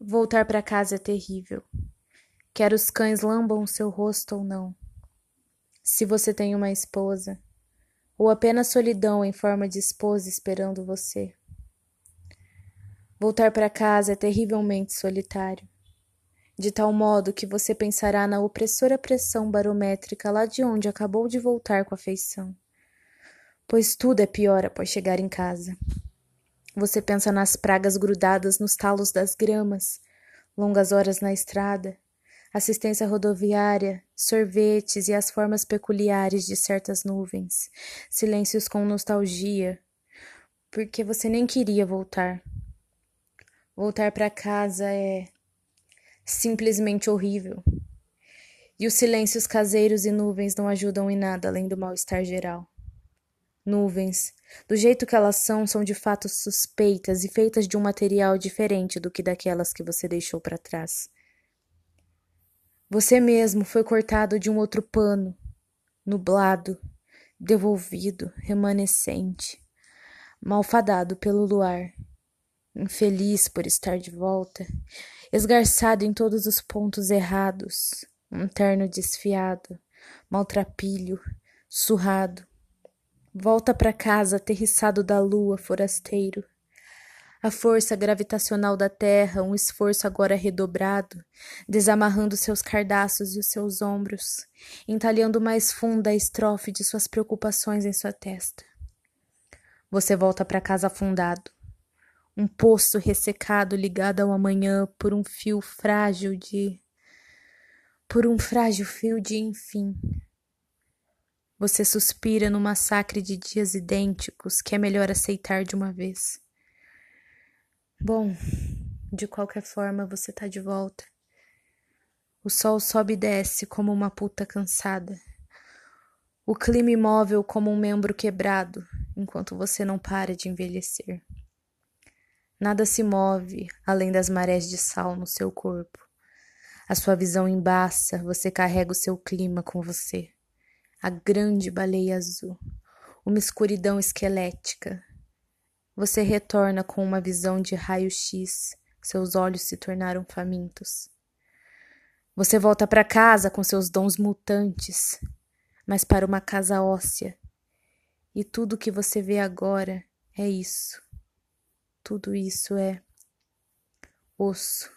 Voltar para casa é terrível. Quer os cães lambam seu rosto ou não. Se você tem uma esposa, ou apenas solidão em forma de esposa esperando você. Voltar para casa é terrivelmente solitário, de tal modo que você pensará na opressora pressão barométrica lá de onde acabou de voltar com a feição. Pois tudo é pior após chegar em casa. Você pensa nas pragas grudadas nos talos das gramas, longas horas na estrada, assistência rodoviária, sorvetes e as formas peculiares de certas nuvens, silêncios com nostalgia, porque você nem queria voltar. Voltar para casa é simplesmente horrível. E os silêncios caseiros e nuvens não ajudam em nada além do mal-estar geral. Nuvens, do jeito que elas são, são de fato suspeitas e feitas de um material diferente do que daquelas que você deixou para trás. Você mesmo foi cortado de um outro pano, nublado, devolvido, remanescente, malfadado pelo luar, infeliz por estar de volta, esgarçado em todos os pontos errados, um terno desfiado, maltrapilho, surrado, Volta para casa, aterrissado da lua, forasteiro. A força gravitacional da terra, um esforço agora redobrado, desamarrando seus cardaços e os seus ombros, entalhando mais funda a estrofe de suas preocupações em sua testa. Você volta para casa afundado, um poço ressecado ligado ao amanhã por um fio frágil de. por um frágil fio de enfim. Você suspira no massacre de dias idênticos que é melhor aceitar de uma vez. Bom, de qualquer forma você tá de volta. O sol sobe e desce como uma puta cansada. O clima imóvel como um membro quebrado, enquanto você não para de envelhecer. Nada se move além das marés de sal no seu corpo. A sua visão embaça, você carrega o seu clima com você a grande baleia azul, uma escuridão esquelética. Você retorna com uma visão de raio-x, seus olhos se tornaram famintos. Você volta para casa com seus dons mutantes, mas para uma casa óssea. E tudo que você vê agora é isso. Tudo isso é osso.